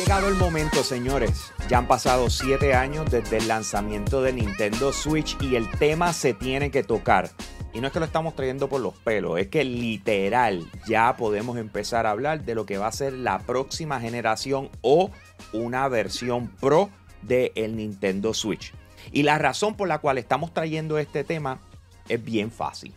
llegado el momento, señores. Ya han pasado siete años desde el lanzamiento de Nintendo Switch y el tema se tiene que tocar. Y no es que lo estamos trayendo por los pelos, es que literal ya podemos empezar a hablar de lo que va a ser la próxima generación o una versión pro del el Nintendo Switch. Y la razón por la cual estamos trayendo este tema es bien fácil.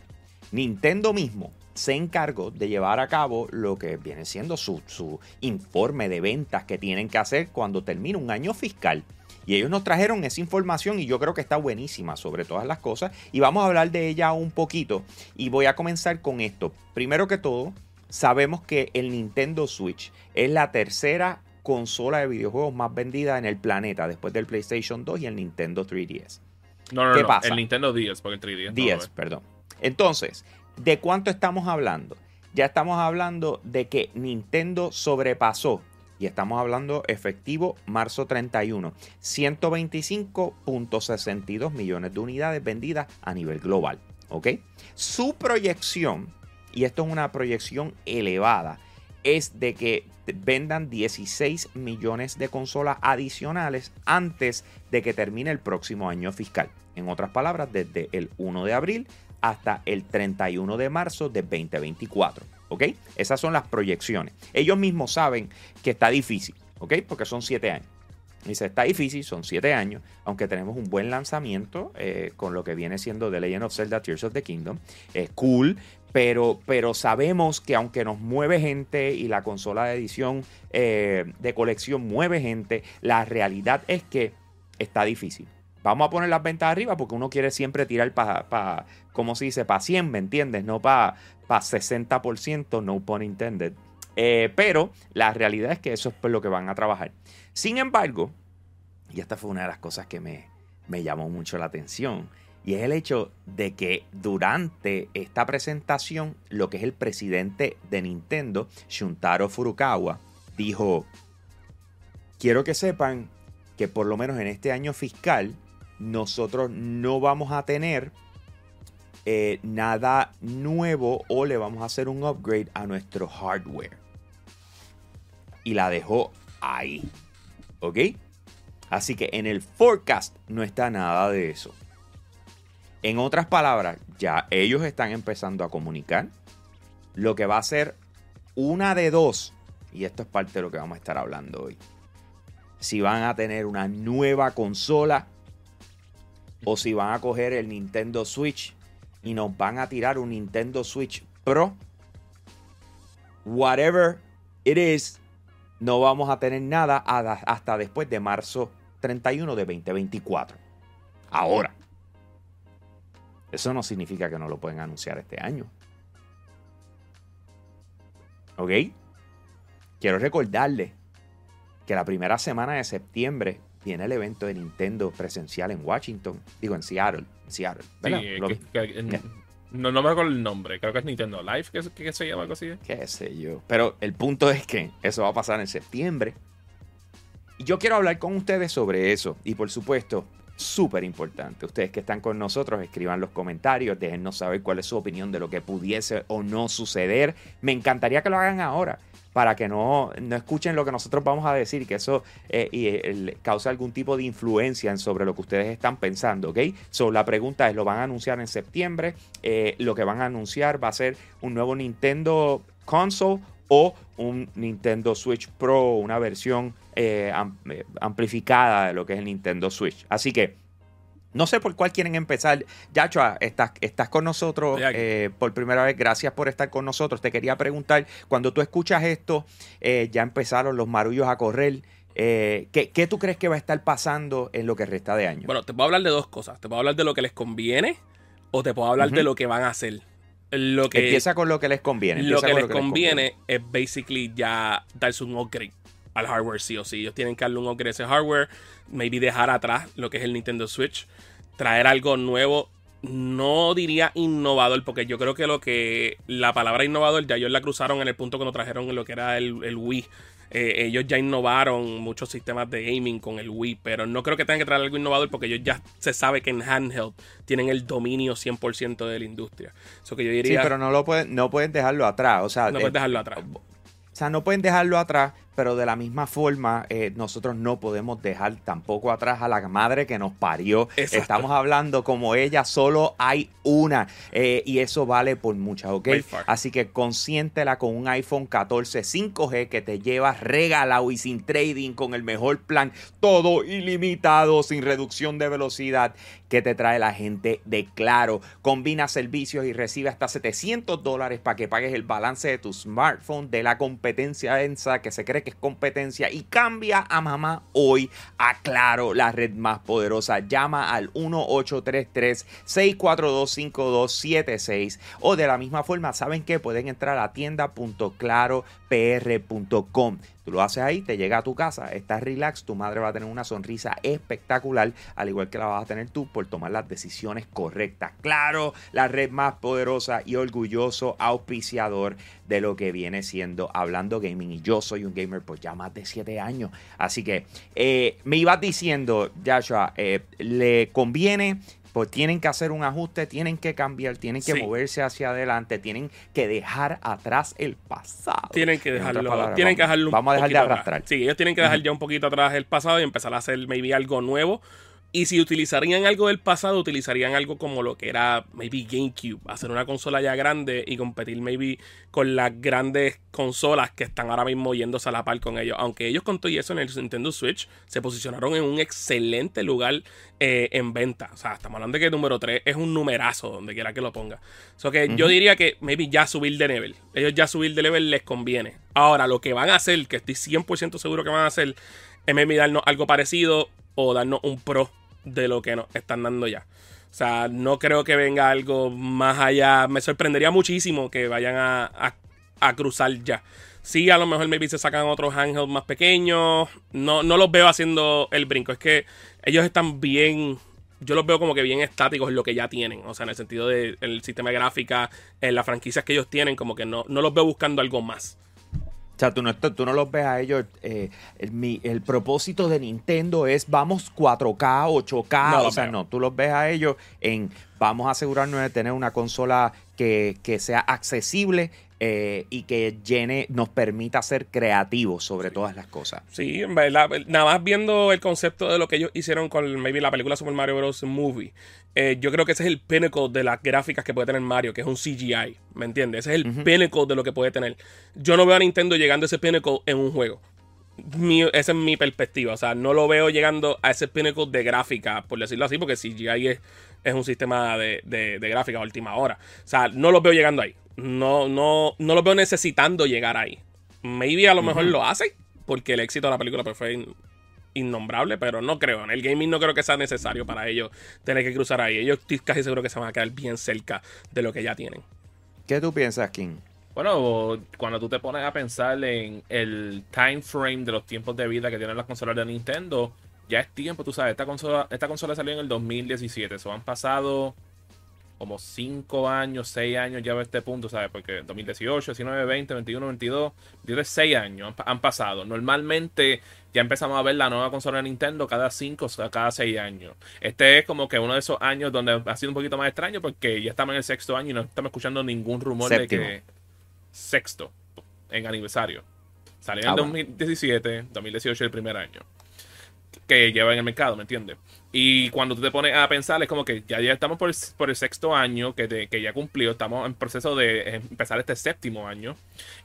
Nintendo mismo se encargó de llevar a cabo lo que viene siendo su, su, informe de ventas que tienen que hacer cuando termina un año fiscal. Y ellos nos trajeron esa información y yo creo que está buenísima sobre todas las cosas. Y vamos a hablar de ella un poquito. Y voy a comenzar con esto. Primero que todo, sabemos que el Nintendo Switch es la tercera consola de videojuegos más vendida en el planeta después del PlayStation 2 y el Nintendo 3DS. No, no, ¿Qué no, pasa? el Nintendo 10, porque el 3DS. 10, perdón. Entonces, ¿de cuánto estamos hablando? Ya estamos hablando de que Nintendo sobrepasó, y estamos hablando efectivo marzo 31, 125.62 millones de unidades vendidas a nivel global. ¿Ok? Su proyección, y esto es una proyección elevada, es de que vendan 16 millones de consolas adicionales antes de que termine el próximo año fiscal. En otras palabras, desde el 1 de abril hasta el 31 de marzo de 2024. ¿Ok? Esas son las proyecciones. Ellos mismos saben que está difícil, ¿ok? Porque son 7 años. Dice, está difícil, son 7 años, aunque tenemos un buen lanzamiento eh, con lo que viene siendo The Legend of Zelda Tears of the Kingdom. Es cool, pero, pero, sabemos que aunque nos mueve gente y la consola de edición eh, de colección mueve gente, la realidad es que está difícil. Vamos a poner las ventas arriba porque uno quiere siempre tirar para, pa, como se dice, para 100, ¿me entiendes? No para pa 60%, no pun intended. Eh, pero la realidad es que eso es lo que van a trabajar. Sin embargo, y esta fue una de las cosas que me, me llamó mucho la atención, y es el hecho de que durante esta presentación, lo que es el presidente de Nintendo, Shuntaro Furukawa, dijo, quiero que sepan que por lo menos en este año fiscal, nosotros no vamos a tener eh, nada nuevo o le vamos a hacer un upgrade a nuestro hardware. Y la dejó ahí. ¿Ok? Así que en el forecast no está nada de eso. En otras palabras, ya ellos están empezando a comunicar lo que va a ser una de dos. Y esto es parte de lo que vamos a estar hablando hoy. Si van a tener una nueva consola o si van a coger el Nintendo Switch y nos van a tirar un Nintendo Switch Pro. Whatever it is, no vamos a tener nada hasta después de marzo 31 de 2024. Ahora, eso no significa que no lo pueden anunciar este año. ¿Ok? Quiero recordarles que la primera semana de septiembre viene el evento de Nintendo presencial en Washington, digo en Seattle, Seattle no, no me acuerdo el nombre, creo que es Nintendo Live, que, se llama algo así. Qué sé yo, pero el punto es que eso va a pasar en septiembre. Y yo quiero hablar con ustedes sobre eso y por supuesto, súper importante, ustedes que están con nosotros, escriban los comentarios, déjennos saber cuál es su opinión de lo que pudiese o no suceder. Me encantaría que lo hagan ahora para que no, no escuchen lo que nosotros vamos a decir, que eso eh, y, causa algún tipo de influencia sobre lo que ustedes están pensando, ¿ok? So, la pregunta es, ¿lo van a anunciar en septiembre? Eh, lo que van a anunciar va a ser un nuevo Nintendo console o un Nintendo Switch Pro, una versión eh, amplificada de lo que es el Nintendo Switch. Así que no sé por cuál quieren empezar. Yachua, estás, estás con nosotros eh, por primera vez. Gracias por estar con nosotros. Te quería preguntar, cuando tú escuchas esto, eh, ya empezaron los marullos a correr. Eh, ¿qué, tú crees que va a estar pasando en lo que resta de año? Bueno, te puedo hablar de dos cosas. Te puedo hablar de lo que les conviene o te puedo hablar de lo que van a hacer. Lo que, Empieza con lo que les conviene. Lo que, les, conviene es basically ya darse un upgrade al hardware sí o sí. Ellos tienen que darle un upgrade a ese hardware, maybe dejar atrás lo que es el Nintendo Switch, traer algo nuevo. No diría innovador, porque yo creo que lo que la palabra innovador ya ellos la cruzaron en el punto que nos trajeron lo que era el, Wii. Eh, ellos ya innovaron muchos sistemas de gaming con el Wii, pero no creo que tengan que traer algo innovador porque ellos ya se sabe que en handheld tienen el dominio 100% de la industria. Eso que yo diría, sí, pero no lo pueden, no pueden dejarlo atrás. O sea, no pueden dejarlo atrás. O sea, no pueden dejarlo atrás pero de la misma forma eh, nosotros no podemos dejar tampoco atrás a la madre que nos parió. Exacto. Estamos hablando como ella, solo hay una eh, y eso vale por muchas, ¿ok? Así que consiéntela con un iPhone 14 5G que te llevas regalado y sin trading con el mejor plan, todo ilimitado, sin reducción de velocidad que te trae la gente de Claro. Combina servicios y recibe hasta 700 dólares para que pagues el balance de tu smartphone de la competencia ENSA que se cree que es competencia y cambia a mamá hoy a Claro, la red más poderosa. Llama al 1833-642-5276 o de la misma forma, ¿saben que Pueden entrar a tienda.claropr.com. Tú lo haces ahí, te llega a tu casa, estás relax, tu madre va a tener una sonrisa espectacular, al igual que la vas a tener tú por tomar las decisiones correctas. Claro, la red más poderosa y orgulloso auspiciador de lo que viene siendo Hablando Gaming. Y yo soy un gamer por ya más de 7 años. Así que eh, me ibas diciendo, Joshua, eh, le conviene pues tienen que hacer un ajuste, tienen que cambiar, tienen que Sí. moverse hacia adelante, tienen que dejar atrás el pasado. Tienen que dejarlo, palabras, tienen que vamos- dejarlo un Vamos a dejar de poquito atrás. arrastrar. Sí, ellos tienen que dejar ya un poquito atrás el pasado y empezar a hacer maybe algo nuevo. Y si utilizarían algo del pasado, utilizarían algo como lo que era maybe GameCube, hacer una consola ya grande y competir maybe con las grandes consolas que están ahora mismo yéndose a la par con ellos. Aunque ellos con todo y eso en el Nintendo Switch se posicionaron en un excelente lugar eh, en venta. O sea, estamos hablando de que el número 3 es un numerazo donde quiera que lo ponga. So que yo diría que maybe ya subir de level. Ellos ya subir de level les conviene. Ahora, lo que van a hacer, que estoy 100% seguro que van a hacer, es maybe darnos algo parecido o darnos un pro de lo que nos están dando ya. O sea, no creo que venga algo más allá. Me sorprendería muchísimo que vayan a, a- a cruzar ya. Sí, a lo mejor maybe se sacan otros handhelds más pequeños. No, no los veo haciendo el brinco. Es que ellos están bien. Yo los veo como que bien estáticos en lo que ya tienen. O sea, en el sentido del sistema de gráfica, en las franquicias que ellos tienen, como que no, no los veo buscando algo más. O sea, tú no, tú no los ves a ellos. eh, el, mi- el propósito de Nintendo es vamos 4K, 8K. No o sea, veo. no, tú los ves a ellos en vamos a asegurarnos de tener una consola que, que sea accesible eh, y que llene, nos permita ser creativos sobre todas las cosas. Sí, en verdad, nada más viendo el concepto de lo que ellos hicieron con maybe la película Super Mario Bros. Movie, eh, yo creo que ese es el pinnacle de las gráficas que puede tener Mario, que es un CGI, ¿me entiendes? Ese es el pinnacle de lo que puede tener. Yo no veo a Nintendo llegando a ese pinnacle en un juego. Mi- esa es mi perspectiva, o sea, no lo veo llegando a ese pinnacle de gráfica, por decirlo así, porque CGI es, es un sistema de, de, de gráfica a última hora. O sea, no lo veo llegando ahí. No, no, no lo veo necesitando llegar ahí. Maybe a lo mejor lo hace, porque el éxito de la película pues, fue in- innombrable, pero no creo. En el gaming no creo que sea necesario para ellos tener que cruzar ahí. Ellos estoy casi seguro que se van a quedar bien cerca de lo que ya tienen. ¿Qué tú piensas, King? Bueno, cuando tú te pones a pensar en el time frame de los tiempos de vida que tienen las consolas de Nintendo, ya es tiempo, tú sabes, esta consola, esta consola salió en el 2017, eso han pasado como 5 años, 6 años ya a este punto, ¿sabes? Porque 2018, 19, 20, 21, 22, 23, 6 años han, pa- han pasado. Normalmente ya empezamos a ver la nueva consola de Nintendo cada 5 o cada 6 años. Este es como que uno de esos años donde ha sido un poquito más extraño porque ya estamos en el sexto año y no estamos escuchando ningún rumor de que sexto en aniversario. Salió en Ah, el bueno. 2017, 2018 el primer año que lleva en el mercado, ¿me entiendes? Y cuando tú te pones a pensar, es como que ya, ya estamos por el, por el sexto año que, te- que ya cumplió, estamos en proceso de empezar este séptimo año.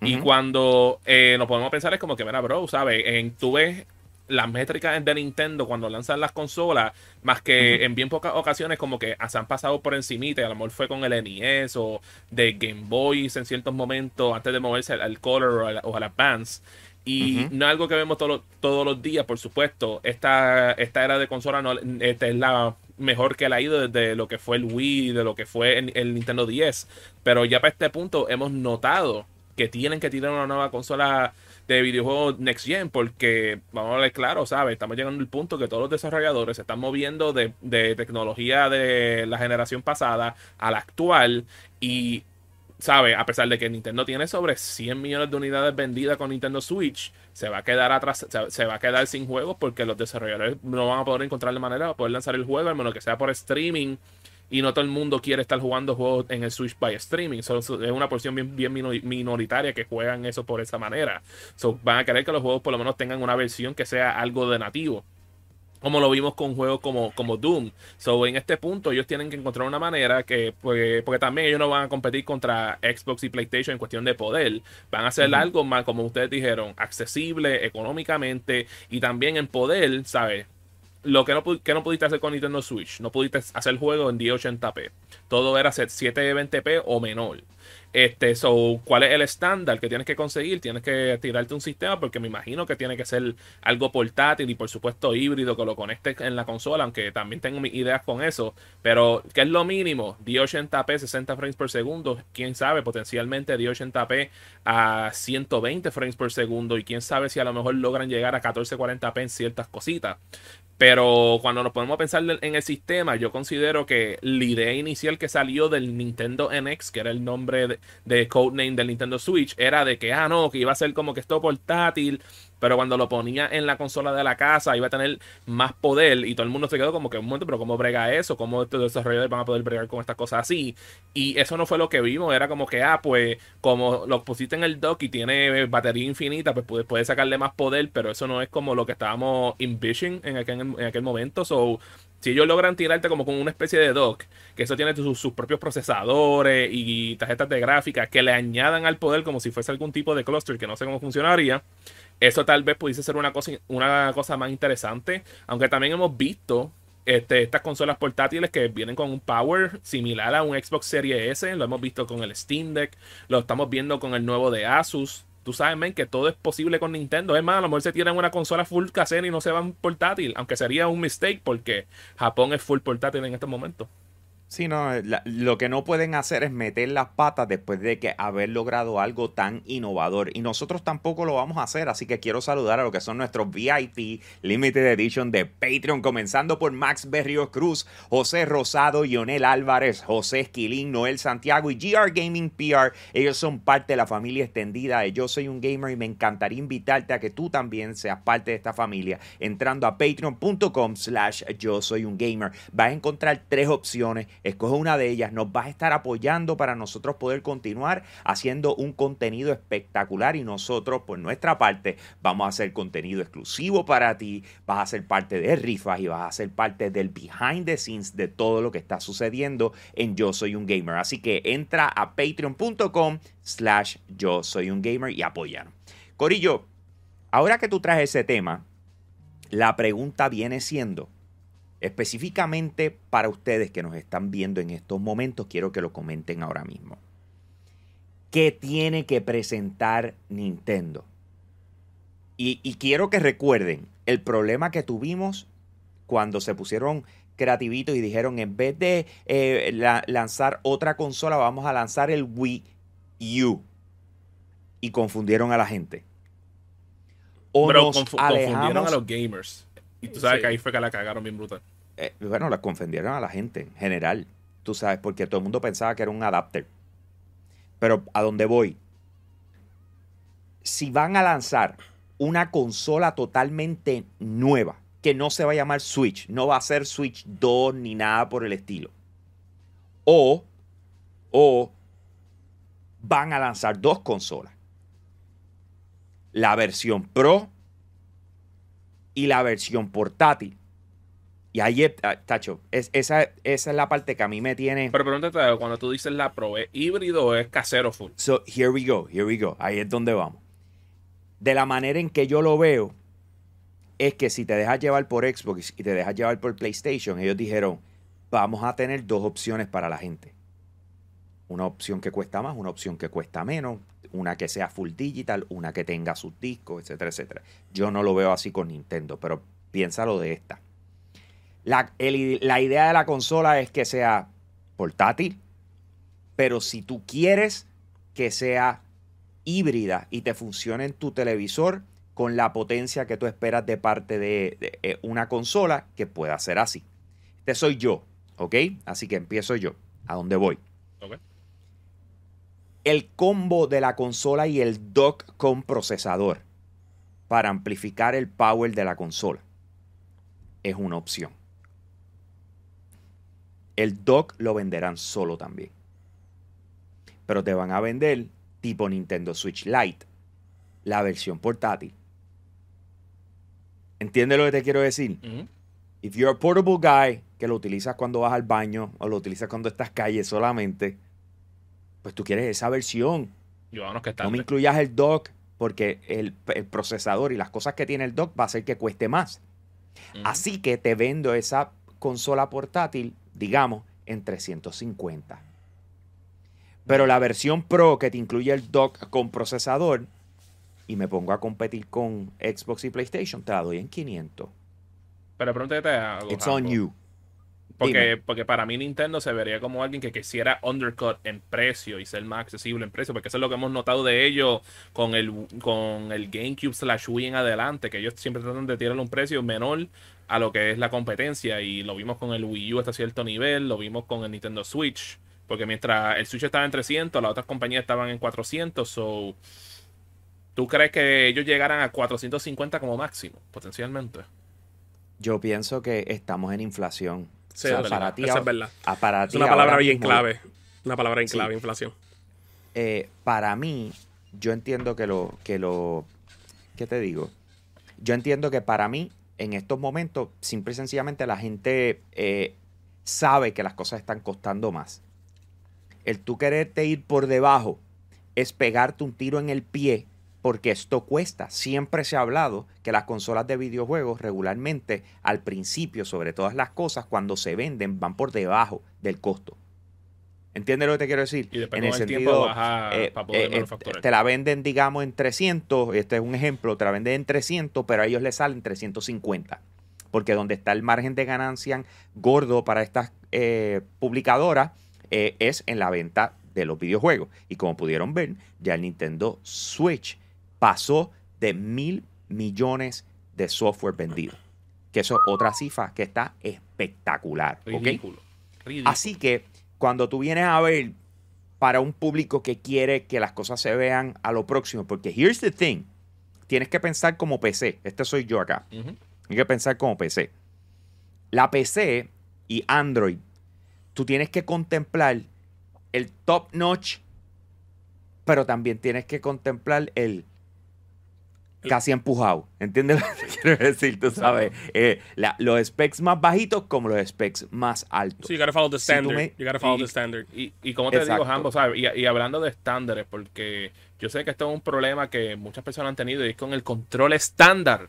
Y cuando eh, nos podemos pensar, es como que, mira, bro, ¿sabes? En, tú ves las métricas de Nintendo cuando lanzan las consolas, más que en bien pocas ocasiones como que se han pasado por encimita, y a lo mejor fue con el NES o de Game Boy en ciertos momentos, antes de moverse al, al Color o al, o al Advance. Y no es algo que vemos todos los- todos los días, por supuesto. Esta, esta era de consola no, esta es la mejor que la ha ido desde lo que fue el Wii, de lo que fue el, el Nintendo 10. Pero ya para este punto hemos notado que tienen que tirar una nueva consola de videojuegos Next Gen, porque vamos a ver claro, ¿sabes? Estamos llegando al punto que todos los desarrolladores se están moviendo de, de tecnología de la generación pasada a la actual y ¿sabe? A pesar de que Nintendo tiene sobre 100 millones de unidades vendidas con Nintendo Switch, se va a quedar atrás, se, se va a quedar sin juegos porque los desarrolladores no van a poder encontrar la manera de poder lanzar el juego, al menos que sea por streaming y no todo el mundo quiere estar jugando juegos en el Switch by streaming. So, es una porción bien, bien minoritaria que juegan eso por esa manera. So, van a querer que los juegos por lo menos tengan una versión que sea algo de nativo como lo vimos con juegos como, como Doom. So, en este punto, ellos tienen que encontrar una manera que, pues, porque también ellos no van a competir contra Xbox y PlayStation en cuestión de poder. Van a hacer algo más, como ustedes dijeron, accesible económicamente y también en poder, ¿sabes? Lo que no, pudiste hacer con Nintendo Switch, no pudiste hacer juego en 1080p. Todo era 720p o menor. Este, so, ¿cuál es el estándar que tienes que conseguir? Tienes que tirarte un sistema porque me imagino que tiene que ser algo portátil y por supuesto híbrido que lo conectes en la consola, aunque también tengo mis ideas con eso. Pero, ¿qué es lo mínimo? 1080p, 60 frames por segundo. Quién sabe, potencialmente 1080p a 120 frames por segundo. Y quién sabe si a lo mejor logran llegar a 1440p en ciertas cositas. Pero cuando nos ponemos a pensar en el sistema, yo considero que la idea inicial que salió del Nintendo NX, que era el nombre de, de codename del Nintendo Switch, era de que, ah, no, que iba a ser como que esto portátil, pero cuando lo ponía en la consola de la casa iba a tener más poder y todo el mundo se quedó como que un momento, pero ¿cómo brega eso? ¿Cómo estos desarrolladores van a poder bregar con estas cosas así? Y eso no fue lo que vimos, era como que, ah, pues como lo pusiste en el dock y tiene batería infinita, pues puedes sacarle más poder, pero eso no es como lo que estábamos envisioning en aquel, en aquel momento. So, si ellos logran tirarte como con una especie de dock, que eso tiene sus, propios procesadores y tarjetas de gráfica que le añadan al poder como si fuese algún tipo de cluster que no sé cómo funcionaría, eso tal vez pudiese ser una cosa, una cosa más interesante. Aunque también hemos visto este, estas consolas portátiles que vienen con un power similar a un Xbox Series S. Lo hemos visto con el Steam Deck. Lo estamos viendo con el nuevo de Asus. Tú sabes, men, que todo es posible con Nintendo. Es más, a lo mejor se tiran una consola full casera y no se van portátil. Aunque sería un mistake porque Japón es full portátil en estos momentos. Sí, no, lo que no pueden hacer es meter las patas después de que haber logrado algo tan innovador. Y nosotros tampoco lo vamos a hacer, así que quiero saludar a lo que son nuestros VIP Limited Edition de Patreon, comenzando por Max Berrios Cruz, José Rosado, Lionel Álvarez, José Esquilín, Noel Santiago y GR Gaming PR. Ellos son parte de la familia extendida de Yo Soy un Gamer y me encantaría invitarte a que tú también seas parte de esta familia entrando a patreon.com slash Yo Soy un Gamer. Vas a encontrar tres opciones escoge una de ellas, nos vas a estar apoyando para nosotros poder continuar haciendo un contenido espectacular y nosotros por nuestra parte vamos a hacer contenido exclusivo para ti, vas a ser parte de rifas y vas a ser parte del behind the scenes de todo lo que está sucediendo en Yo Soy un Gamer. Así que entra a patreon.com slash yo soy un gamer y apóyanos. Corillo, ahora que tú traes ese tema, la pregunta viene siendo, Específicamente para ustedes que nos están viendo en estos momentos, quiero que lo comenten ahora mismo. ¿Qué tiene que presentar Nintendo? Y, quiero que recuerden el problema que tuvimos cuando se pusieron creativitos y dijeron en vez de eh, lanzar otra consola vamos a lanzar el Wii U y confundieron a la gente o nos confundieron a los gamers y tú sabes que ahí fue que la cagaron bien brutal. Eh, bueno, la confundieron a la gente en general. Tú sabes, porque todo el mundo pensaba que era un adapter. Pero a dónde voy. Si van a lanzar una consola totalmente nueva, que no se va a llamar Switch, no va a ser Switch 2 ni nada por el estilo. O, o van a lanzar dos consolas. La versión Pro y la versión portátil. Y ahí, ah, Tacho, es, esa, esa es la parte que a mí me tiene. Pero pregúntate, cuando tú dices la Pro, ¿es híbrido o es casero full? So, here we go, here we go. Ahí es donde vamos. De la manera en que yo lo veo, es que si te dejas llevar por Xbox y te dejas llevar por PlayStation, ellos dijeron, vamos a tener dos opciones para la gente. Una opción que cuesta más, una opción que cuesta menos una que sea full digital, una que tenga sus discos, etcétera, etcétera. Yo no lo veo así con Nintendo, pero piénsalo de esta. La, la idea de la consola es que sea portátil, pero si tú quieres que sea híbrida y te funcione en tu televisor con la potencia que tú esperas de parte de, eh, una consola, que pueda ser así. Este soy yo, ¿ok? Así que empiezo yo. ¿A dónde voy? El combo de la consola y el dock con procesador para amplificar el power de la consola es una opción. El dock lo venderán solo también. Pero te van a vender tipo Nintendo Switch Lite, la versión portátil. ¿Entiendes lo que te quiero decir? If you're a portable guy que lo utilizas cuando vas al baño o lo utilizas cuando estás calle solamente, pues tú quieres esa versión. Yo vámonos que No me incluyas el dock porque el, el procesador y las cosas que tiene el dock va a hacer que cueste más. Así que te vendo esa consola portátil, digamos, en 350. Pero la versión Pro que te incluye el dock con procesador y me pongo a competir con Xbox y PlayStation, te la doy en 500. Pero pregúntate algo. It's on you. Porque, Dime. porque para mí Nintendo se vería como alguien que quisiera undercut en precio y ser más accesible en precio, porque eso es lo que hemos notado de ellos con el, con el GameCube slash Wii en adelante, que ellos siempre tratan de tirarle un precio menor a lo que es la competencia y lo vimos con el Wii U hasta cierto nivel, lo vimos con el Nintendo Switch, porque mientras el Switch estaba en 300, las otras compañías estaban en 400, so... ¿Tú crees que ellos llegaran a 450 como máximo, potencialmente? Yo pienso que estamos en inflación. Sí, O sea, para ti, ahora- es verdad. ah, para Es una palabra bien mismo, clave. Una palabra bien Sí. clave, inflación. eh, para mí, yo entiendo que lo, que lo, ¿qué te digo? Yo entiendo que para mí, en estos momentos, simple y sencillamente la gente eh, sabe que las cosas están costando más. El tú quererte ir por debajo es pegarte un tiro en el pie porque esto cuesta. Siempre se ha hablado que las consolas de videojuegos regularmente al principio, sobre todas las cosas, cuando se venden, van por debajo del costo. ¿Entiendes lo que te quiero decir? Y en el sentido, baja eh, para poder eh, eh, te la venden, digamos, en 300, este es un ejemplo, te la venden en 300, pero a ellos les salen 350. Porque donde está el margen de ganancia gordo para estas eh, publicadoras es en la venta de los videojuegos. Y como pudieron ver, ya el Nintendo Switch pasó de mil millones de software vendido. Que eso es otra cifra que está espectacular. ¿ok? Ridículo. Ridículo. Así que cuando tú vienes a ver para un público que quiere que las cosas se vean a lo próximo, porque here's the thing, tienes que pensar como PC, este soy yo acá, Ujú. hay que pensar como PC. La PC y Android, tú tienes que contemplar el top notch, pero también tienes que contemplar el casi empujado. ¿Entiendes lo que quiero decir? Tú sabes, Eh, la- los specs más bajitos como los specs más altos. So you gotta follow the Si standard. me- You gotta follow y- the standard. Y, y como te Exacto. digo, ambos, ¿sabes? Y, y hablando de estándares, porque yo sé que esto es un problema que muchas personas han tenido y es con el control estándar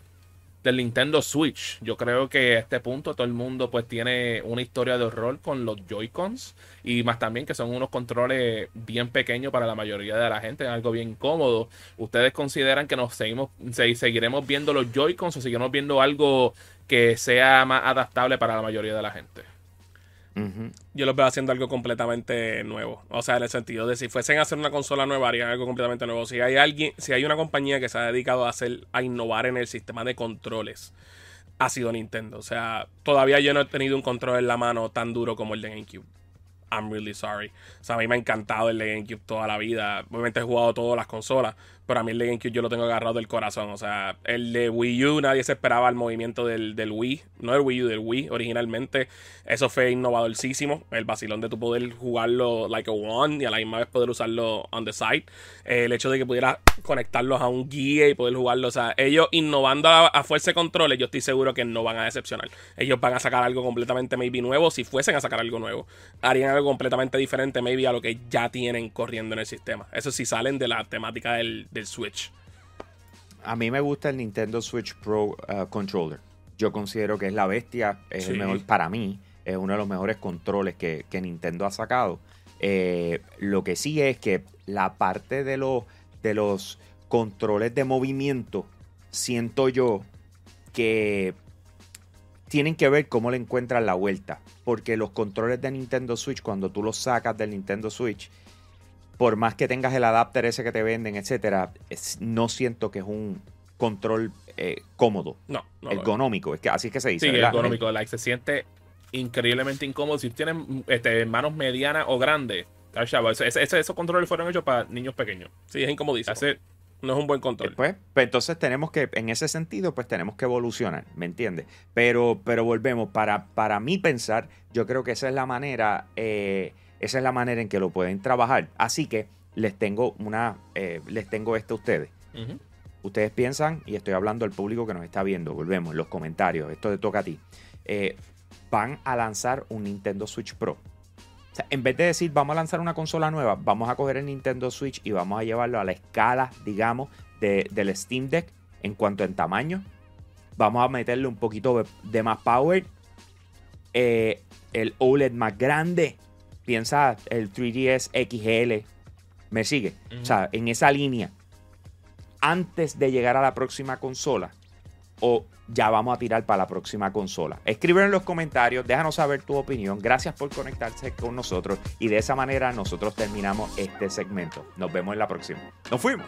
del Nintendo Switch. Yo creo que a este punto todo el mundo pues tiene una historia de horror con los Joy-Cons y más también que son unos controles bien pequeños para la mayoría de la gente, algo bien cómodo. ¿Ustedes consideran que nos seguimos, se- seguiremos viendo los Joy-Cons o seguiremos viendo algo que sea más adaptable para la mayoría de la gente? Yo los veo haciendo algo completamente nuevo. O sea, en el sentido de si fuesen a hacer una consola nueva, harían algo completamente nuevo. Si hay alguien, si hay una compañía que se ha dedicado a hacer, a innovar en el sistema de controles, ha sido Nintendo. O sea, todavía yo no he tenido un control en la mano tan duro como el de GameCube. I'm really sorry. O sea, a mí me ha encantado el de GameCube toda la vida. Obviamente he jugado todas las consolas, pero a mí el de GameCube yo lo tengo agarrado del corazón. O sea, el de Wii U nadie se esperaba el movimiento del, del Wii. No del Wii U, del Wii originalmente. Eso fue innovadorcísimo. El vacilón de tu poder jugarlo like a one y a la misma vez poder usarlo on the side. El hecho de que pudieras conectarlos a un guía y poder jugarlo. O sea, ellos innovando a, a fuerza de controles, yo estoy seguro que no van a decepcionar. Ellos van a sacar algo completamente maybe nuevo. Si fuesen a sacar algo nuevo, harían algo completamente diferente maybe a lo que ya tienen corriendo en el sistema. Eso sí salen de la temática del, del Switch. A mí me gusta el Nintendo Switch Pro uh, Controller. Yo considero que es la bestia, es el mejor para mí, es uno de los mejores controles que, que Nintendo ha sacado. Eh, lo que sí es que la parte de los, de los controles de movimiento, siento yo que tienen que ver cómo le encuentran la vuelta. Porque los controles de Nintendo Switch, cuando tú los sacas del Nintendo Switch, por más que tengas el adapter ese que te venden, etcétera, es- no siento que es un control eh, cómodo, No, no. ergonómico. Es que así es que se dice. Sí, ¿verdad? ergonómico. Like, se siente increíblemente incómodo. Si tienes este, manos medianas o grandes, esos controles fueron hechos para niños pequeños. Sí, es incomodísimo. Hace- No es un buen control. Pues, pues, entonces tenemos que, en ese sentido, pues tenemos que evolucionar, ¿me entiendes? Pero, pero volvemos, para, para mí pensar, yo creo que esa es la manera, eh, esa es la manera en que lo pueden trabajar. Así que les tengo una, eh, les tengo esto a ustedes. Ustedes piensan, y estoy hablando al público que nos está viendo, volvemos, los comentarios, esto te toca a ti. eh, van a lanzar un Nintendo Switch Pro. Sea, en vez de decir vamos a lanzar una consola nueva, vamos a coger el Nintendo Switch y vamos a llevarlo a la escala, digamos, de- del Steam Deck en cuanto en tamaño. Vamos a meterle un poquito de, más power. Eh, el OLED más grande. Piensa el 3DS XL. ¿Me sigue? O sea, en esa línea. Antes de llegar a la próxima consola. O ya vamos a tirar para la próxima consola. Escríbelo en los comentarios, déjanos saber tu opinión. Gracias por conectarse con nosotros. Y de esa manera nosotros terminamos este segmento. Nos vemos en la próxima. Nos fuimos.